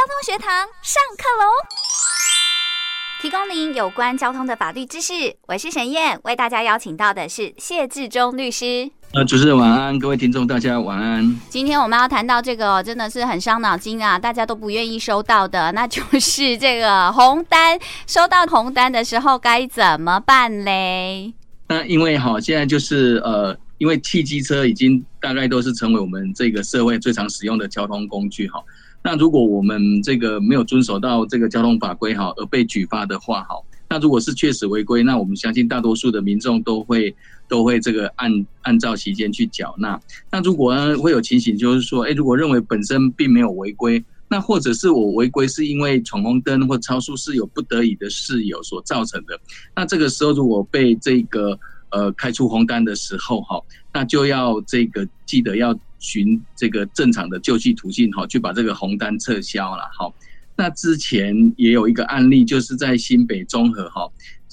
交通学堂上课喽！提供您有关交通的法律知识。我是沈燕，为大家邀请到的是谢志忠律师。呃，主持人晚安，各位听众大家晚安。今天我们要谈到这个，真的是很伤脑筋啊，大家都不愿意收到的，那就是这个红单。收到红单的时候该怎么办嘞？那因为哈，现在就是呃，因为汽机车已经大概都是成为我们这个社会最常使用的交通工具哈。那如果我们这个没有遵守到这个交通法规哈，而被举发的话哈，那如果是确实违规，那我们相信大多数的民众都会都会这个按按照期间去缴纳。那如果呢会有情形，就是说，哎，如果认为本身并没有违规，那或者是我违规是因为闯红灯或超速是有不得已的事由所造成的，那这个时候如果被这个呃开出红单的时候哈，那就要这个记得要。循这个正常的救济途径，哈，去把这个红单撤销了，好。那之前也有一个案例，就是在新北中和，哈，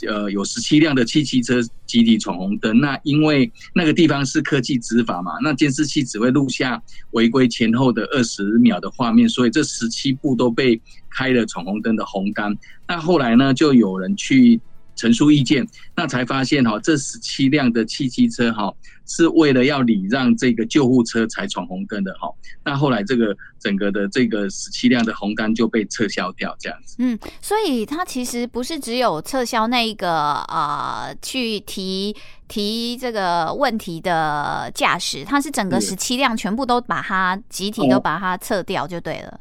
呃，有十七辆的汽机车集体闯红灯。那因为那个地方是科技执法嘛，那监视器只会录下违规前后的二十秒的画面，所以这十七部都被开了闯红灯的红单。那后来呢，就有人去。陈述意见，那才发现哈，这十七辆的汽机车哈，是为了要礼让这个救护车才闯红灯的哈。那后来这个整个的这个十七辆的红单就被撤销掉，这样子。嗯，所以他其实不是只有撤销那一个啊、呃，去提提这个问题的驾驶，他是整个十七辆全部都把它集体都把它撤掉就对了。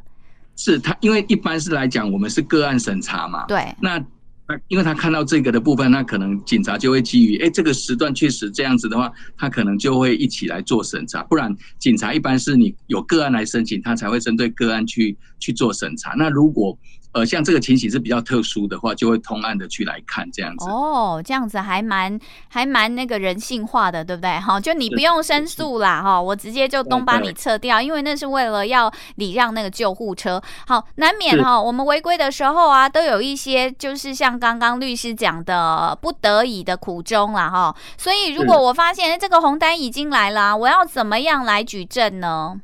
是他，因为一般是来讲，我们是个案审查嘛。对。那。那因为他看到这个的部分，那可能警察就会基于，哎，这个时段确实这样子的话，他可能就会一起来做审查。不然，警察一般是你有个案来申请，他才会针对个案去去做审查。那如果呃，像这个情形是比较特殊的话，就会通案的去来看这样子。哦，这样子还蛮还蛮那个人性化的，对不对？哈，就你不用申诉啦，哈，我直接就东把你撤掉，因为那是为了要礼让那个救护车。好，难免哈，我们违规的时候啊，都有一些就是像刚刚律师讲的不得已的苦衷啦，哈。所以如果我发现这个红单已经来了，我要怎么样来举证呢？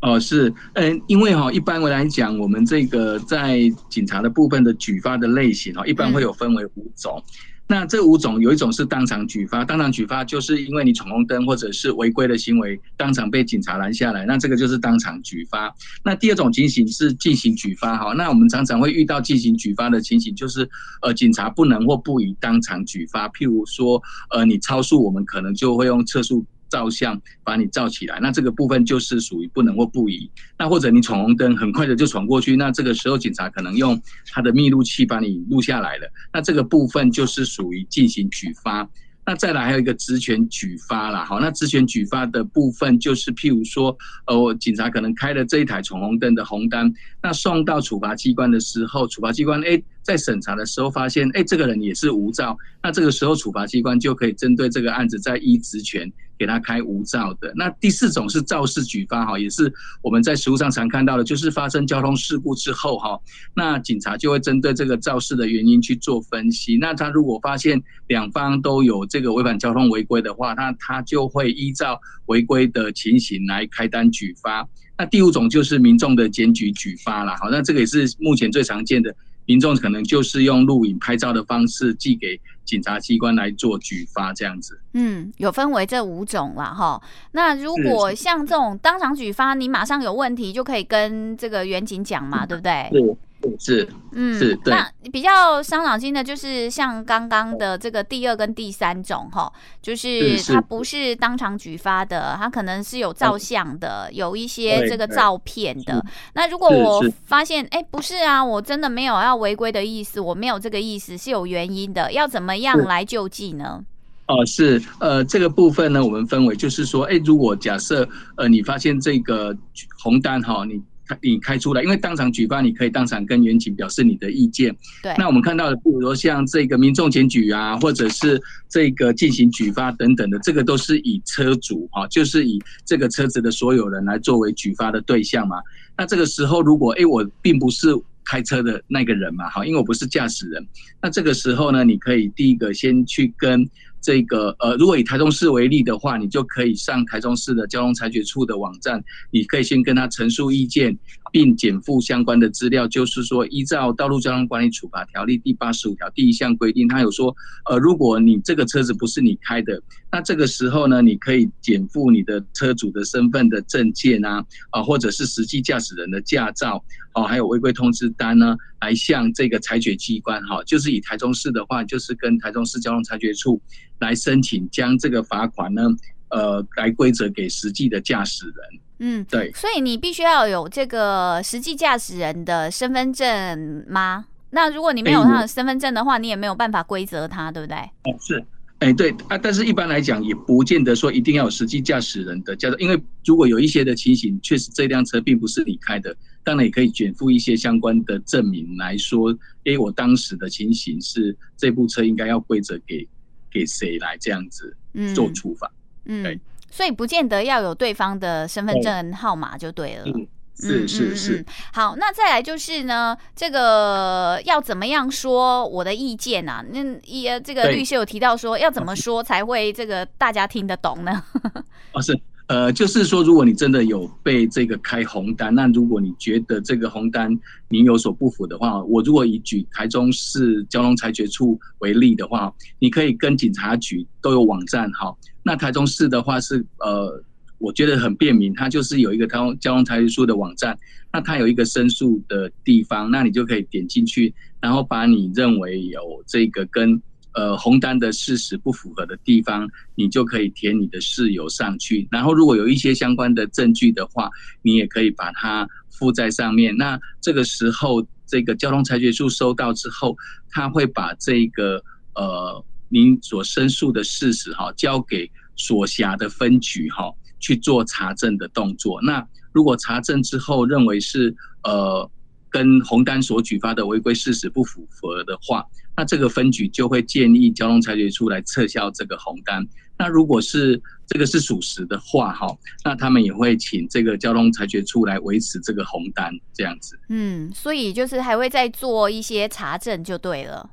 哦，是，嗯，因为哈，一般来讲，我们这个在警察的部分的举发的类型哈，一般会有分为五种。那这五种有一种是当场举发，当场举发就是因为你闯红灯或者是违规的行为，当场被警察拦下来，那这个就是当场举发。那第二种情形是进行举发哈，那我们常常会遇到进行举发的情形，就是呃，警察不能或不宜当场举发，譬如说呃，你超速，我们可能就会用测速。照相把你照起来，那这个部分就是属于不能或不宜。那或者你闯红灯很快的就闯过去，那这个时候警察可能用他的密录器把你录下来了，那这个部分就是属于进行举发。那再来还有一个职权举发啦，好，那职权举发的部分就是譬如说，呃，警察可能开了这一台闯红灯的红单，那送到处罚机关的时候，处罚机关诶。在审查的时候发现，哎，这个人也是无照，那这个时候处罚机关就可以针对这个案子再依职权给他开无照的。那第四种是肇事举发哈，也是我们在实务上常看到的，就是发生交通事故之后哈，那警察就会针对这个肇事的原因去做分析。那他如果发现两方都有这个违反交通违规的话，那他就会依照违规的情形来开单举发。那第五种就是民众的检举举发啦，好，那这个也是目前最常见的。民众可能就是用录影拍照的方式寄给警察机关来做举发，这样子。嗯，有分为这五种啦，哈。那如果像这种当场举发，你马上有问题就可以跟这个远警讲嘛，对不对？是。是，嗯，是，对。那比较伤脑筋的，就是像刚刚的这个第二跟第三种哈，就是它不是当场举发的，它可能是有照相的，有一些这个照片的。那如果我发现，哎，不是啊，我真的没有要违规的意思，我没有这个意思，是有原因的，要怎么样来救济呢？哦，是，呃，这个部分呢，我们分为就是说，哎，如果假设呃，你发现这个红单哈，你。你开出来，因为当场举发，你可以当场跟员警表示你的意见。对。那我们看到的，比如说像这个民众检举啊，或者是这个进行举发等等的，这个都是以车主啊，就是以这个车子的所有人来作为举发的对象嘛。那这个时候，如果哎，我并不是开车的那个人嘛，哈，因为我不是驾驶人。那这个时候呢，你可以第一个先去跟这个呃，如果以台中市为例的话，你就可以上台中市的交通裁决处的网站，你可以先跟他陈述意见，并检附相关的资料。就是说，依照《道路交通管理处罚条例》第八十五条第一项规定，他有说，呃，如果你这个车子不是你开的，那这个时候呢，你可以检附你的车主的身份的证件啊，啊，或者是实际驾驶人的驾照，哦，还有违规通知单呢，来向这个裁决机关，哈，就是以台中市的话，就是跟台中市交通裁决处。来申请将这个罚款呢，呃，来归责给实际的驾驶人。嗯，对。所以你必须要有这个实际驾驶人的身份证吗？那如果你没有他的身份证的话，你也没有办法归责他，对不对？哦，是。哎，对啊，但是一般来讲，也不见得说一定要有实际驾驶人的驾照，因为如果有一些的情形，确实这辆车并不是你开的，当然也可以卷附一些相关的证明来说，哎，我当时的情形是这部车应该要归责给。给谁来这样子做处罚？嗯，对，所以不见得要有对方的身份证号码就对了。嗯，是是是、嗯嗯。好，那再来就是呢，这个要怎么样说我的意见啊？那也这个律师有提到说，要怎么说才会这个大家听得懂呢？哦，是。呃，就是说，如果你真的有被这个开红单，那如果你觉得这个红单你有所不符的话，我如果以举台中市交通裁决处为例的话，你可以跟警察局都有网站哈。那台中市的话是呃，我觉得很便民，它就是有一个交通交通裁决处的网站，那它有一个申诉的地方，那你就可以点进去，然后把你认为有这个跟。呃，红单的事实不符合的地方，你就可以填你的事由上去。然后，如果有一些相关的证据的话，你也可以把它附在上面。那这个时候，这个交通裁决书收到之后，他会把这个呃您所申诉的事实哈，交给所辖的分局哈去做查证的动作。那如果查证之后认为是呃。跟红单所举发的违规事实不符合的话，那这个分局就会建议交通裁决处来撤销这个红单。那如果是这个是属实的话，哈，那他们也会请这个交通裁决处来维持这个红单，这样子。嗯，所以就是还会再做一些查证就对了。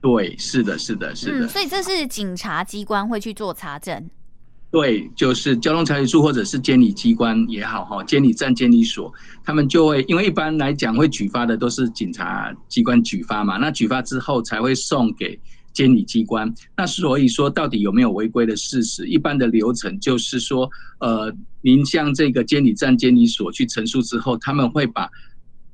对，是的，是的，是的。嗯，所以这是警察机关会去做查证。对，就是交通裁决处或者是监理机关也好，哈，监理站、监理所，他们就会，因为一般来讲会举发的都是警察机关举发嘛，那举发之后才会送给监理机关。那所以说，到底有没有违规的事实？一般的流程就是说，呃，您向这个监理站、监理所去陈述之后，他们会把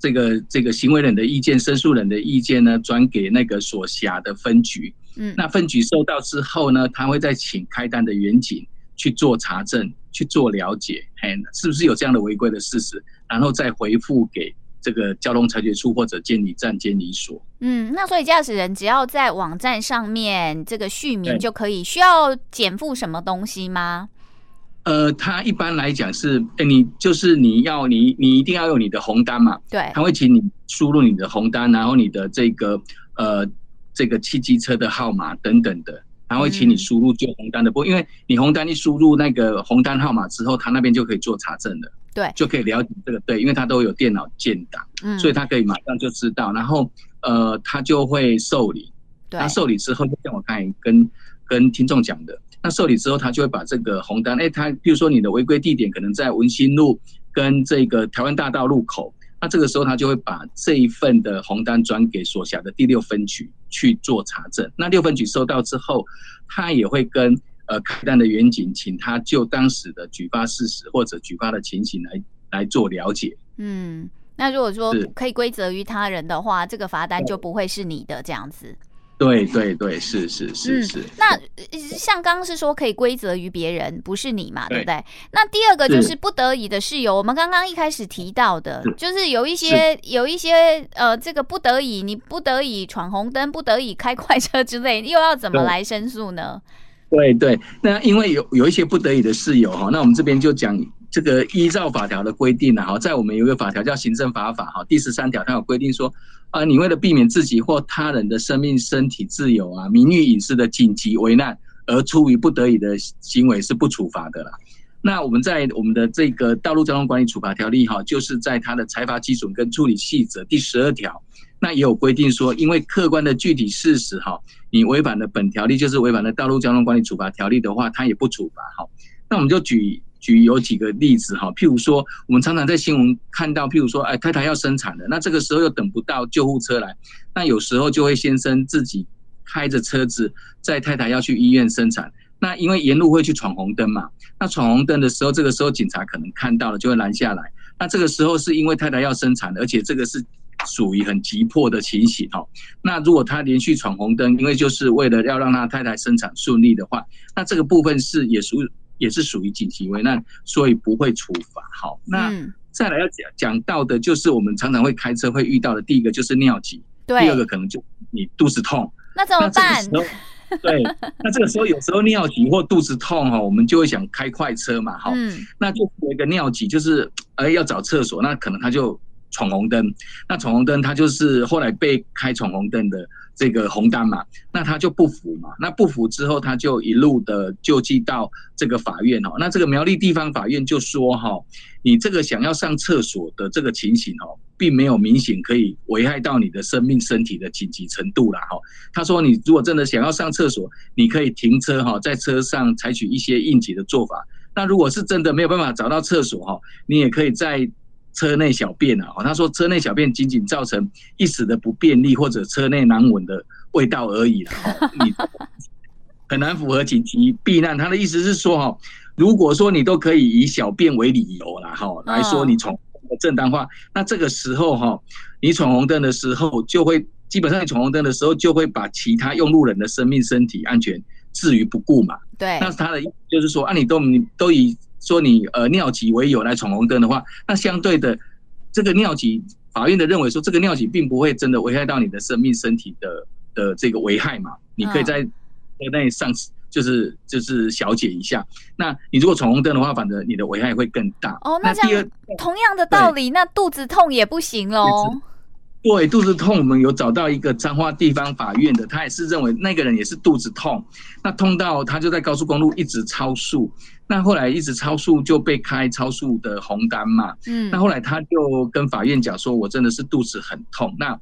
这个这个行为人的意见、申诉人的意见呢，转给那个所辖的分局。嗯，那分局收到之后呢，他会再请开单的员警。去做查证，去做了解，嘿，是不是有这样的违规的事实，然后再回复给这个交通裁决处或者监理站、监理所。嗯，那所以驾驶人只要在网站上面这个续名就可以，需要减负什么东西吗？呃，他一般来讲是，哎，你就是你要你你一定要有你的红单嘛，对，他会请你输入你的红单，然后你的这个呃这个汽机车的号码等等的。他会请你输入旧红单的部分，因为你红单一输入那个红单号码之后，他那边就可以做查证了，对，就可以了解这个对，因为他都有电脑建档，嗯，所以他可以马上就知道，然后呃，他就会受理，对，他受理之后，就像我刚才跟跟听众讲的，那受理之后，他就会把这个红单，哎，他比如说你的违规地点可能在文心路跟这个台湾大道路口。那这个时候，他就会把这一份的红单转给所辖的第六分局去做查证。那六分局收到之后，他也会跟呃开单的员警，请他就当时的举发事实或者举发的情形来来做了解。嗯，那如果说可以归责于他人的话，这个罚单就不会是你的这样子。对对对，是是是是。那像刚刚是说可以归责于别人，不是你嘛，对不对？那第二个就是不得已的事由，我们刚刚一开始提到的，就是有一些有一些呃，这个不得已，你不得已闯红灯，不得已开快车之类，又要怎么来申诉呢？对对，那因为有有一些不得已的事由哈，那我们这边就讲。这个依照法条的规定呢，哈，在我们有一个法条叫行政法法，哈，第十三条它有规定说，啊，你为了避免自己或他人的生命、身体自由啊、名誉、隐私的紧急危难而出于不得已的行为是不处罚的啦。那我们在我们的这个道路交通管理处罚条例，哈，就是在它的裁罚基准跟处理细则第十二条，那也有规定说，因为客观的具体事实哈，你违反了本条例，就是违反了道路交通管理处罚条例的话，它也不处罚哈。那我们就举举有几个例子哈，譬如说，我们常常在新闻看到，譬如说，哎，太太要生产了，那这个时候又等不到救护车来，那有时候就会先生自己开着车子，在太太要去医院生产，那因为沿路会去闯红灯嘛，那闯红灯的时候，这个时候警察可能看到了，就会拦下来。那这个时候是因为太太要生产，而且这个是属于很急迫的情形哈。那如果他连续闯红灯，因为就是为了要让他太太生产顺利的话，那这个部分是也属也是属于紧急危难，所以不会处罚。好，那再来要讲讲到的就是我们常常会开车会遇到的，第一个就是尿急，对，第二个可能就你肚子痛，那怎么办？对，那这个时候有时候尿急或肚子痛哈，我们就会想开快车嘛，哈，那就有一个尿急，就是哎要找厕所，那可能他就闯红灯，那闯红灯他就是后来被开闯红灯的。这个红单嘛，那他就不服嘛，那不服之后，他就一路的就寄到这个法院哦。那这个苗栗地方法院就说哈，你这个想要上厕所的这个情形哦，并没有明显可以危害到你的生命身体的紧急程度啦哈。他说你如果真的想要上厕所，你可以停车哈，在车上采取一些应急的做法。那如果是真的没有办法找到厕所哈，你也可以在。车内小便啊，他说车内小便仅仅造成一时的不便利或者车内难闻的味道而已了，你很难符合紧急避难。他的意思是说，哈，如果说你都可以以小便为理由了，哈，来说你闯正当化，那这个时候哈，你闯红灯的时候就会基本上你闯红灯的时候就会把其他用路人的生命、身体安全置于不顾嘛。对，那他的意思就是说，啊，你都你都以。说你呃尿急为由来闯红灯的话，那相对的这个尿急，法院的认为说这个尿急并不会真的危害到你的生命身体的的这个危害嘛，你可以在车内上就是就是小解一下。那你如果闯红灯的话，反正你的危害会更大。哦，那这样同样的道理，那肚子痛也不行喽。对，肚子痛，我们有找到一个彰化地方法院的，他也是认为那个人也是肚子痛，那痛到他就在高速公路一直超速，那后来一直超速就被开超速的红单嘛，嗯，那后来他就跟法院讲说，我真的是肚子很痛，那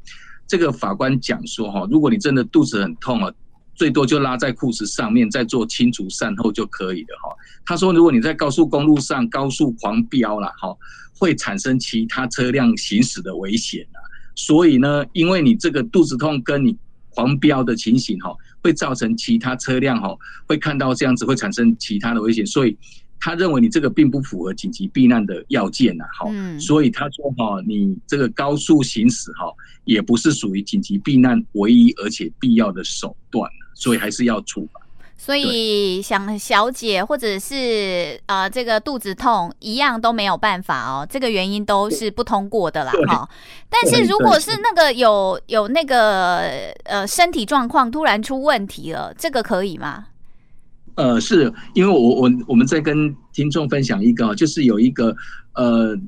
这个法官讲说哈，如果你真的肚子很痛啊，最多就拉在裤子上面再做清除善后就可以了哈。他说，如果你在高速公路上高速狂飙了哈，会产生其他车辆行驶的危险啊。所以呢，因为你这个肚子痛跟你狂飙的情形哈，会造成其他车辆哈会看到这样子会产生其他的危险，所以他认为你这个并不符合紧急避难的要件呐，哈，所以他说哈，你这个高速行驶哈也不是属于紧急避难唯一而且必要的手段，所以还是要处罚。所以想小姐或者是呃这个肚子痛一样都没有办法哦，这个原因都是不通过的啦哈。但是如果是那个有有那个呃身体状况突然出问题了，这个可以吗？呃，是因为我我我们在跟听众分享一个，就是有一个呃。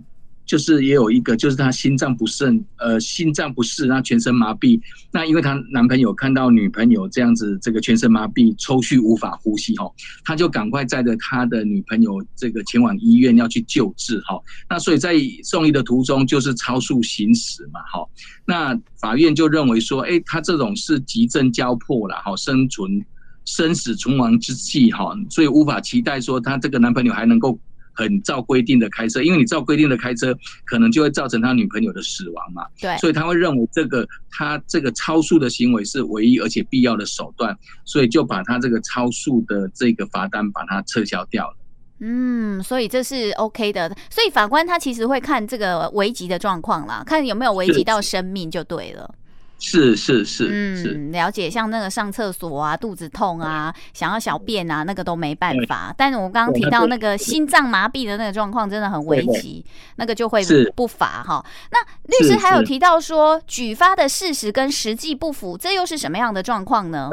就是也有一个，就是她心脏不顺，呃，心脏不适，那全身麻痹。那因为她男朋友看到女朋友这样子，这个全身麻痹、抽搐、无法呼吸，哈，他就赶快载着他的女朋友这个前往医院要去救治，哈。那所以在送医的途中就是超速行驶嘛，哈。那法院就认为说，哎，他这种是急症交迫了，哈，生存生死存亡之际，哈，所以无法期待说他这个男朋友还能够。很照规定的开车，因为你照规定的开车，可能就会造成他女朋友的死亡嘛。对，所以他会认为这个他这个超速的行为是唯一而且必要的手段，所以就把他这个超速的这个罚单把它撤销掉了。嗯，所以这是 OK 的。所以法官他其实会看这个危急的状况啦，看有没有危及到生命就对了。是是是，嗯，了解。像那个上厕所啊、肚子痛啊、想要小便啊，那个都没办法。但是我刚刚提到那个心脏麻痹的那个状况，真的很危急，那个就会不罚哈。那律师还有提到说，举发的事实跟实际不符，这又是什么样的状况呢？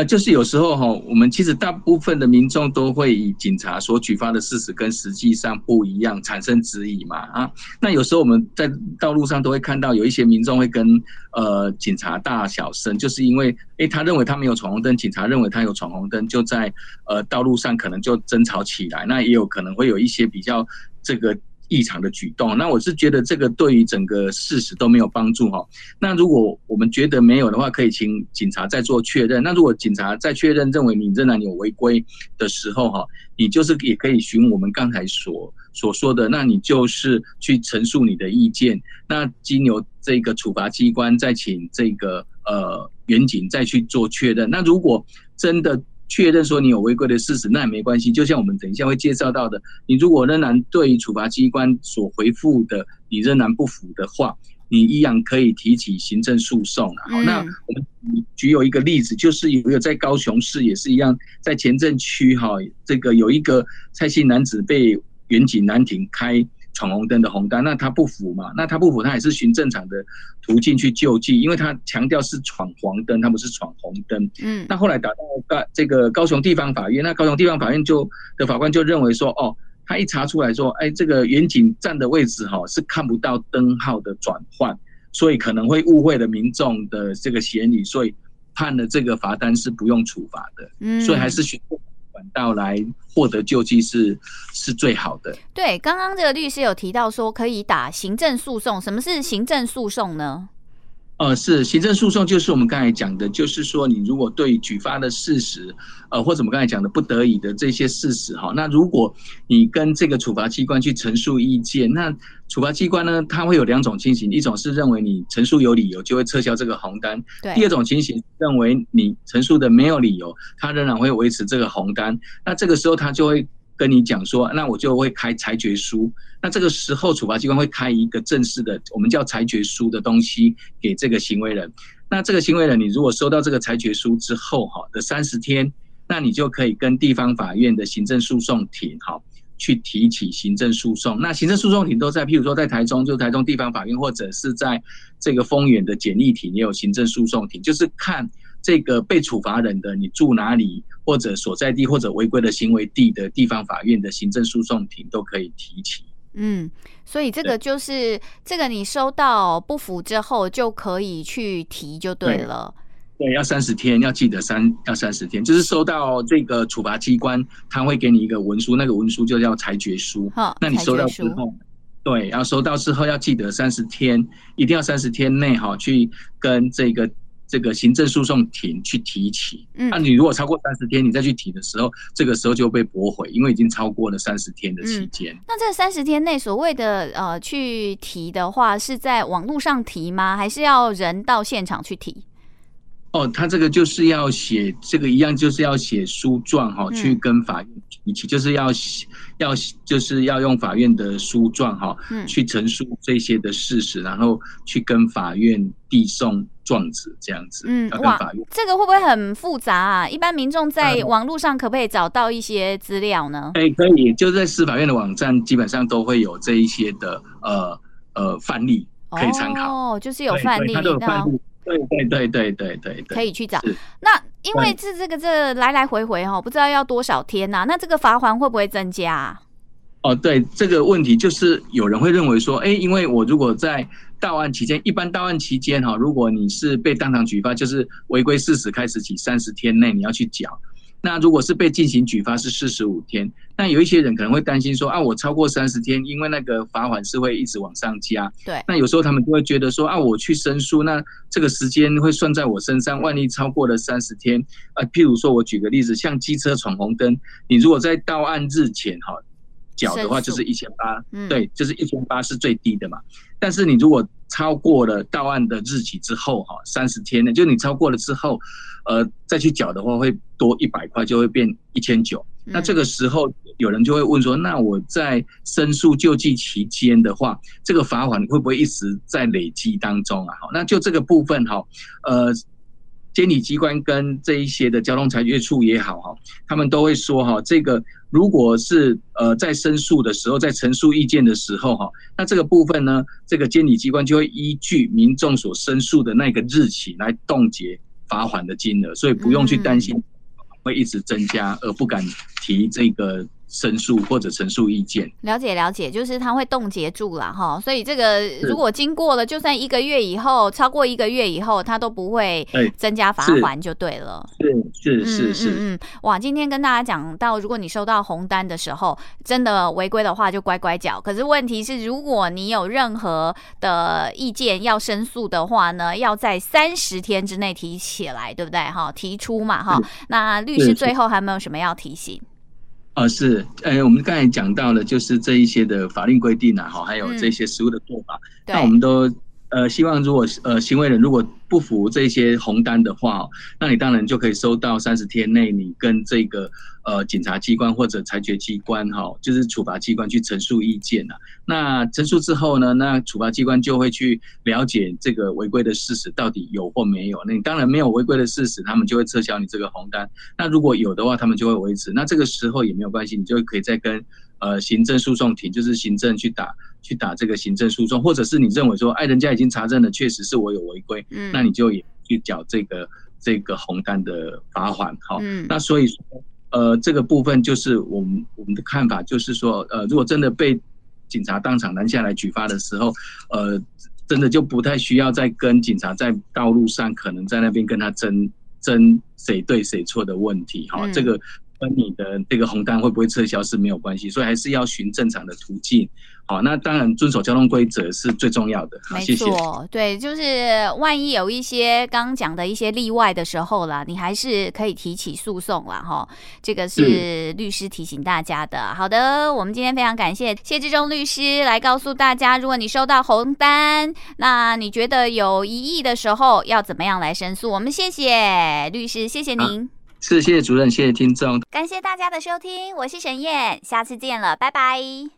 呃，就是有时候哈，我们其实大部分的民众都会以警察所举发的事实跟实际上不一样产生质疑嘛啊。那有时候我们在道路上都会看到有一些民众会跟呃警察大小声，就是因为诶他认为他没有闯红灯，警察认为他有闯红灯，就在呃道路上可能就争吵起来。那也有可能会有一些比较这个异常的举动。那我是觉得这个对于整个事实都没有帮助哈。那如果我们觉得没有的话，可以请警察再做确认。那如果警察再确认认为你仍然有违规的时候哈，你就是也可以循我们刚才所所说的，那你就是去陈述你的意见。那经由这个处罚机关再请这个呃员警再去做确认。那如果真的确认说你有违规的事实，那也没关系。就像我们等一下会介绍到的，你如果仍然对处罚机关所回复的你仍然不服的话，你依然可以提起行政诉讼。好，那我们举有一个例子，就是有一个在高雄市也是一样，在前镇区哈，这个有一个蔡姓男子被远景拦停开。闯红灯的红单，那他不服嘛？那他不服，他也是循正常的途径去救济，因为他强调是闯黄灯，他不是闯红灯。嗯，那后来打到高这个高雄地方法院，那高雄地方法院就的法官就认为说，哦，他一查出来说，哎，这个远景站的位置哈是看不到灯号的转换，所以可能会误会了民众的这个嫌疑，所以判了这个罚单是不用处罚的。嗯，所以还是循。管道来获得救济是是最好的。对，刚刚这个律师有提到说可以打行政诉讼，什么是行政诉讼呢？呃，是行政诉讼，就是我们刚才讲的，就是说你如果对举发的事实，呃，或者我们刚才讲的不得已的这些事实，哈，那如果你跟这个处罚机关去陈述意见，那处罚机关呢，它会有两种情形，一种是认为你陈述有理由，就会撤销这个红单；第二种情形认为你陈述的没有理由，它仍然会维持这个红单。那这个时候，他就会。跟你讲说，那我就会开裁决书。那这个时候，处罚机关会开一个正式的，我们叫裁决书的东西给这个行为人。那这个行为人，你如果收到这个裁决书之后，哈的三十天，那你就可以跟地方法院的行政诉讼庭，哈，去提起行政诉讼。那行政诉讼庭都在，譬如说在台中，就台中地方法院，或者是在这个丰原的简易庭也有行政诉讼庭，就是看。这个被处罚人的你住哪里，或者所在地，或者违规的行为地的地方法院的行政诉讼庭都可以提起。嗯，所以这个就是这个，你收到不服之后就可以去提就对了。对，对，要三十天，要记得三要三十天，就是收到这个处罚机关，他会给你一个文书，那个文书就叫裁决书。好，那你收到之后，对，然后收到之后要记得三十天，一定要三十天内哈去跟这个。这个行政诉讼庭去提起，嗯，那你如果超过三十天，你再去提的时候，这个时候就被驳回，因为已经超过了三十天的期间。那这三十天内所谓的呃去提的话，是在网络上提吗？还是要人到现场去提？哦，他这个就是要写这个一样，就是要写书状哈，去跟法院提起，就是要要就是要用法院的书状哈，去陈述这些的事实，然后去跟法院递送状子这样子。嗯，哇，这个会不会很复杂啊？一般民众在网络上可不可以找到一些资料呢？哎，可以，就在司法院的网站，基本上都会有这一些的呃呃范例可以参考。哦，就是有范例，对对对对对对，可以去找。那因为这这个这来来回回哈，不知道要多少天呐？那这个罚锾会不会增加？哦，对，这个问题就是有人会认为说，哎，因为我如果在到案期间，一般到案期间哈，如果你是被当场举发，就是违规事实开始起三十天内你要去缴。那如果是被进行举发是四十五天，那有一些人可能会担心说啊，我超过三十天，因为那个罚款是会一直往上加。对。那有时候他们就会觉得说啊，我去申诉，那这个时间会算在我身上，万一超过了三十天，啊，譬如说我举个例子，像机车闯红灯，你如果在到案日前哈缴的话，就是一千八，对，就是一千八是最低的嘛。但是你如果超过了到案的日期之后，哈，三十天呢，就你超过了之后，呃，再去缴的话，会多一百块，就会变一千九。那这个时候，有人就会问说，那我在申诉救济期间的话，这个罚款会不会一直在累积当中啊？好，那就这个部分哈，呃。监理机关跟这一些的交通裁决处也好哈，他们都会说哈，这个如果是呃在申诉的时候，在陈述意见的时候哈，那这个部分呢，这个监理机关就会依据民众所申诉的那个日期来冻结罚款的金额，所以不用去担心会一直增加而不敢提这个申诉或者陈述意见。了解了解，就是它会冻结住了哈，所以这个如果经过了，就算一个月以后，超过一个月以后，它都不会增加罚款就对了。是是是是，嗯，哇，今天跟大家讲到，如果你收到红单的时候，真的违规的话就乖乖缴。可是问题是，如果你有任何的意见要申诉的话呢，要在三十天之内提起来，对不对？哈，提出嘛，哈。那律师最后还有没有什么要提醒？呃，是，呃，我们刚才讲到了，就是这一些的法令规定啊，哈，还有这些食物的做法，嗯、那我们都。呃，希望如果呃行为人如果不服这些红单的话，那你当然就可以收到三十天内你跟这个呃检察机关或者裁决机关哈，就是处罚机关去陈述意见了。那陈述之后呢，那处罚机关就会去了解这个违规的事实到底有或没有。那你当然没有违规的事实，他们就会撤销你这个红单。那如果有的话，他们就会维持。那这个时候也没有关系，你就可以再跟。呃，行政诉讼庭就是行政去打去打这个行政诉讼，或者是你认为说，哎，人家已经查证了，确实是我有违规，嗯，那你就也去缴这个这个红单的罚款，好，嗯，那所以说，呃，这个部分就是我们我们的看法，就是说，呃，如果真的被警察当场拦下来举发的时候，呃，真的就不太需要再跟警察在道路上可能在那边跟他争争谁对谁错的问题，哈，这个。跟你的这个红单会不会撤销是没有关系，所以还是要循正常的途径。好，那当然遵守交通规则是最重要的。没错，对，就是万一有一些刚刚讲的一些例外的时候啦，你还是可以提起诉讼啦。哈。这个是律师提醒大家的。嗯。好的，我们今天非常感谢谢志忠律师来告诉大家，如果你收到红单，那你觉得有疑义的时候要怎么样来申诉？我们谢谢律师，谢谢您。啊是，谢谢主任，谢谢听众，感谢大家的收听，我是沈燕，下次见了，拜拜。